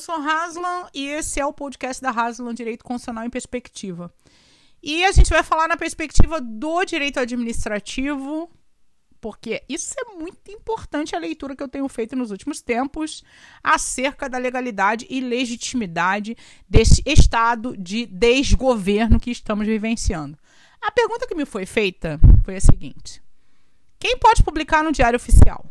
sou Haslan e esse é o podcast da Haslan Direito Constitucional em Perspectiva. E a gente vai falar na perspectiva do direito administrativo, porque isso é muito importante a leitura que eu tenho feito nos últimos tempos acerca da legalidade e legitimidade desse estado de desgoverno que estamos vivenciando. A pergunta que me foi feita foi a seguinte: quem pode publicar no Diário Oficial?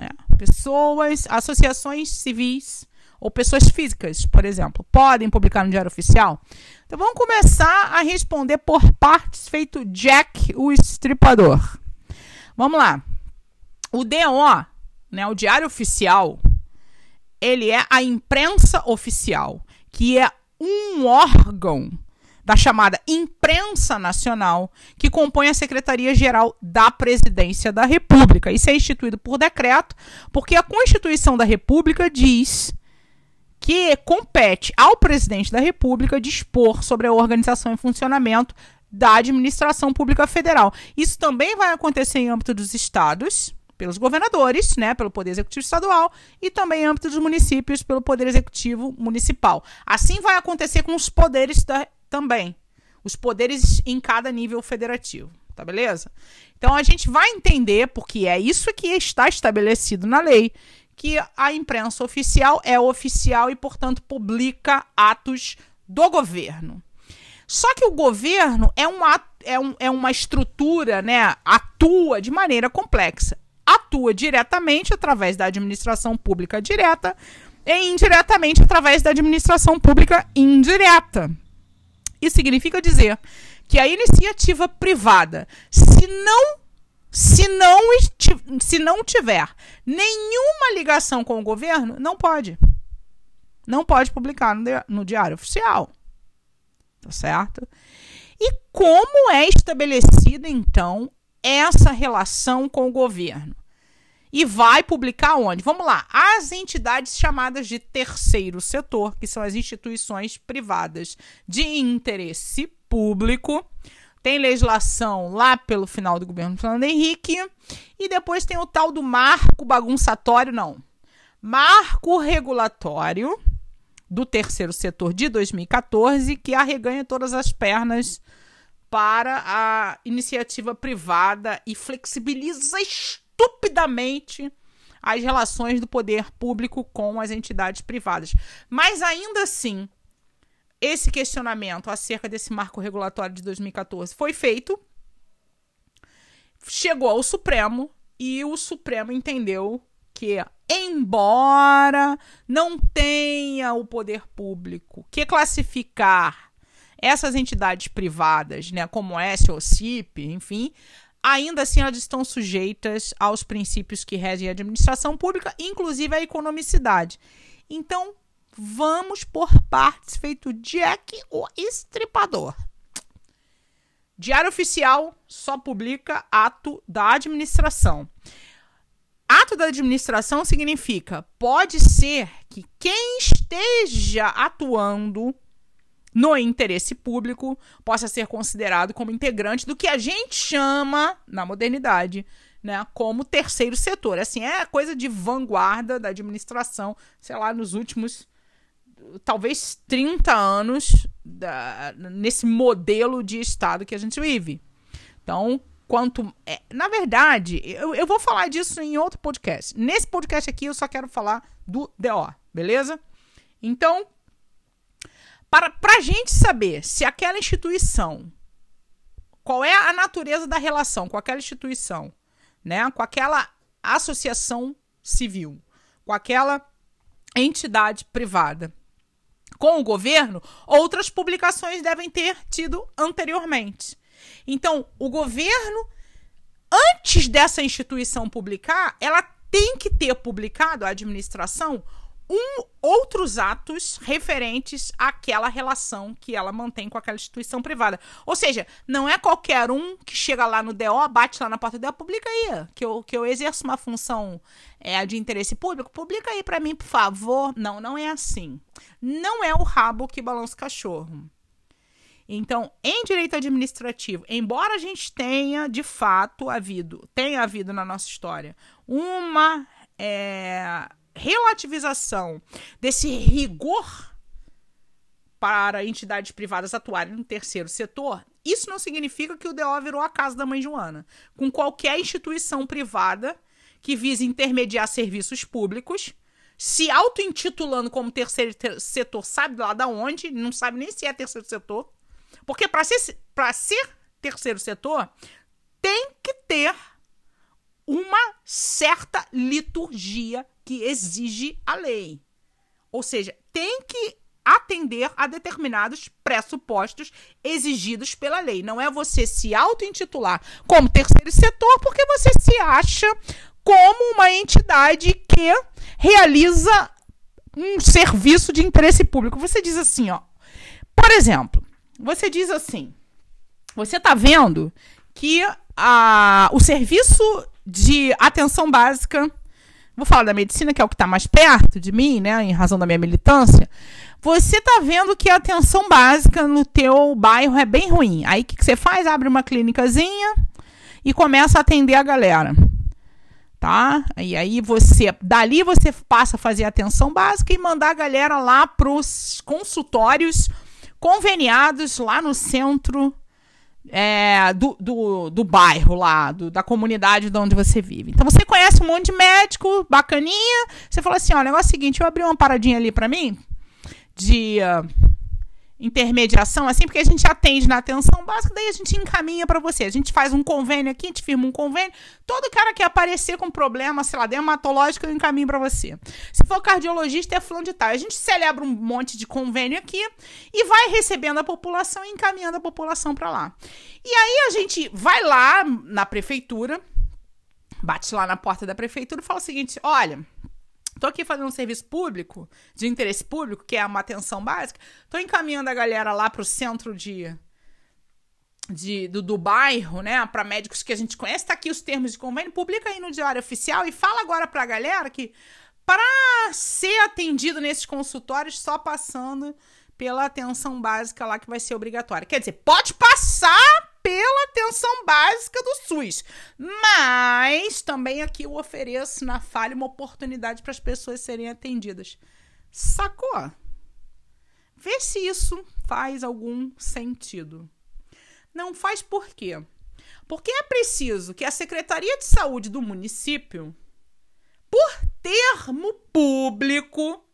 É, pessoas, associações civis ou pessoas físicas, por exemplo, podem publicar no Diário Oficial? Então vamos começar a responder por partes, feito Jack o Estripador. Vamos lá. O DO, né, o Diário Oficial, ele é a imprensa oficial, que é um órgão da chamada Imprensa Nacional, que compõe a Secretaria-Geral da Presidência da República. Isso é instituído por decreto, porque a Constituição da República diz que compete ao presidente da República dispor sobre a organização e funcionamento da administração pública federal. Isso também vai acontecer em âmbito dos estados, pelos governadores, né, pelo Poder Executivo Estadual, e também em âmbito dos municípios, pelo Poder Executivo Municipal. Assim vai acontecer com os poderes da, também. Os poderes em cada nível federativo, tá beleza? Então a gente vai entender, porque é isso que está estabelecido na lei, que a imprensa oficial é oficial e, portanto, publica atos do governo. Só que o governo é, um ato, é, um, é uma estrutura, né? Atua de maneira complexa. Atua diretamente através da administração pública direta e indiretamente através da administração pública indireta. Isso significa dizer que a iniciativa privada, se não se não, se não tiver nenhuma ligação com o governo, não pode. Não pode publicar no, no Diário Oficial. Tá certo? E como é estabelecida, então, essa relação com o governo? E vai publicar onde? Vamos lá. As entidades chamadas de terceiro setor, que são as instituições privadas de interesse público, tem legislação lá pelo final do governo Fernando Henrique. E depois tem o tal do marco bagunçatório, não. Marco regulatório do terceiro setor de 2014, que arreganha todas as pernas para a iniciativa privada e flexibiliza estupidamente as relações do poder público com as entidades privadas. Mas ainda assim, esse questionamento acerca desse marco regulatório de 2014 foi feito, chegou ao Supremo e o Supremo entendeu que, embora não tenha o poder público que classificar essas entidades privadas, né, como S ou CIP, enfim, ainda assim elas estão sujeitas aos princípios que regem a administração pública, inclusive a economicidade. Então, Vamos por partes, feito Jack o Estripador. Diário Oficial só publica ato da administração. Ato da administração significa pode ser que quem esteja atuando no interesse público possa ser considerado como integrante do que a gente chama, na modernidade, né, como terceiro setor. Assim, é coisa de vanguarda da administração, sei lá, nos últimos talvez 30 anos da, nesse modelo de Estado que a gente vive. Então, quanto. É, na verdade, eu, eu vou falar disso em outro podcast. Nesse podcast aqui, eu só quero falar do DO, beleza? Então, para a gente saber se aquela instituição. Qual é a natureza da relação com aquela instituição, né? Com aquela associação civil, com aquela entidade privada com o governo, outras publicações devem ter tido anteriormente. Então, o governo, antes dessa instituição publicar, ela tem que ter publicado, a administração, um, outros atos referentes àquela relação que ela mantém com aquela instituição privada. Ou seja, não é qualquer um que chega lá no DO, bate lá na porta do DO, publica aí, que eu, que eu exerço uma função é, de interesse público, publica aí para mim, por favor. Não, não é assim. Não é o rabo que balança o cachorro. Então, em direito administrativo, embora a gente tenha de fato havido, tenha havido na nossa história, uma é, relativização desse rigor para entidades privadas atuarem no terceiro setor, isso não significa que o DO virou a casa da mãe Joana. Com qualquer instituição privada que vise intermediar serviços públicos, se auto-intitulando como terceiro setor, sabe lá da onde, não sabe nem se é terceiro setor. Porque para ser, ser terceiro setor, tem que ter uma certa liturgia que exige a lei. Ou seja, tem que atender a determinados pressupostos exigidos pela lei. Não é você se auto-intitular como terceiro setor porque você se acha como uma entidade que realiza um serviço de interesse público. Você diz assim, ó. Por exemplo, você diz assim: você está vendo que a, o serviço de atenção básica, vou falar da medicina, que é o que está mais perto de mim, né, em razão da minha militância, você está vendo que a atenção básica no teu bairro é bem ruim. Aí o que, que você faz? Abre uma clínicazinha e começa a atender a galera tá? E aí você, dali você passa a fazer atenção básica e mandar a galera lá para os consultórios conveniados lá no centro é, do, do, do, bairro lá, do, da comunidade de onde você vive. Então você conhece um monte de médico, bacaninha. Você fala assim: ó, o negócio é o seguinte, eu abri uma paradinha ali para mim de. Uh, intermediação, assim, porque a gente atende na atenção básica, daí a gente encaminha para você. A gente faz um convênio aqui, a gente firma um convênio. Todo cara que aparecer com problema, sei lá, dermatológico, eu encaminho para você. Se for cardiologista, é fulano de tal. A gente celebra um monte de convênio aqui e vai recebendo a população e encaminhando a população para lá. E aí a gente vai lá na prefeitura, bate lá na porta da prefeitura e fala o seguinte: olha Tô aqui fazendo um serviço público, de interesse público, que é uma atenção básica. Tô encaminhando a galera lá pro centro de, de do, do bairro, né, para médicos que a gente conhece. Tá aqui os termos de convênio, publica aí no Diário Oficial e fala agora pra galera que para ser atendido nesses consultórios só passando pela atenção básica lá que vai ser obrigatória. Quer dizer, pode passar atenção básica do SUS. Mas também aqui eu ofereço na falha uma oportunidade para as pessoas serem atendidas. Sacou? Vê se isso faz algum sentido. Não faz por quê? Porque é preciso que a Secretaria de Saúde do município, por termo público,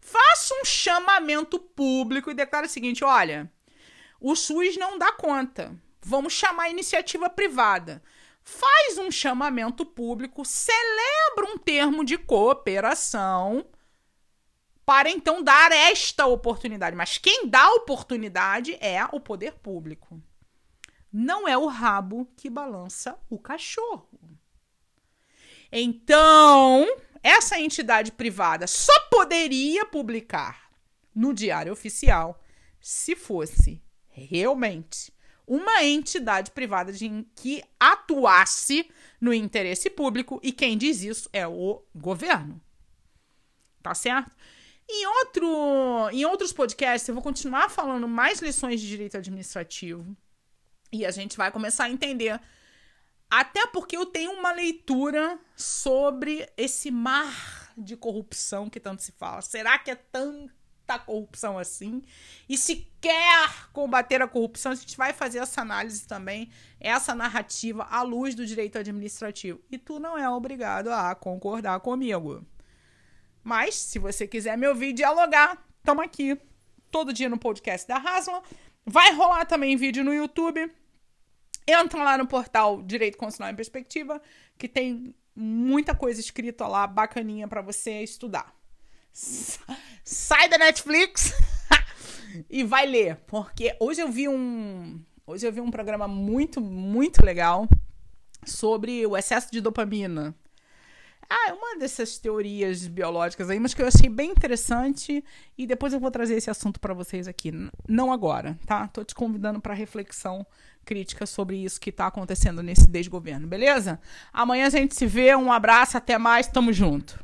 faça um chamamento público e declare o seguinte: olha, o SUS não dá conta. Vamos chamar a iniciativa privada. Faz um chamamento público, celebra um termo de cooperação para então dar esta oportunidade. Mas quem dá a oportunidade é o poder público. Não é o rabo que balança o cachorro. Então, essa entidade privada só poderia publicar no Diário Oficial se fosse realmente uma entidade privada de, que atuasse no interesse público e quem diz isso é o governo. Tá certo? Em, outro, em outros podcasts, eu vou continuar falando mais lições de direito administrativo e a gente vai começar a entender. Até porque eu tenho uma leitura sobre esse mar de corrupção que tanto se fala. Será que é tão a corrupção assim. E se quer combater a corrupção, a gente vai fazer essa análise também, essa narrativa à luz do direito administrativo. E tu não é obrigado a concordar comigo. Mas, se você quiser me ouvir dialogar, estamos aqui todo dia no podcast da Haslam. Vai rolar também vídeo no YouTube. Entra lá no portal Direito Constitucional em Perspectiva, que tem muita coisa escrita lá bacaninha para você estudar sai da Netflix e vai ler, porque hoje eu vi um hoje eu vi um programa muito muito legal sobre o excesso de dopamina. Ah, é uma dessas teorias biológicas aí, mas que eu achei bem interessante e depois eu vou trazer esse assunto para vocês aqui, não agora, tá? Tô te convidando para reflexão crítica sobre isso que tá acontecendo nesse desgoverno, beleza? Amanhã a gente se vê, um abraço, até mais, tamo junto.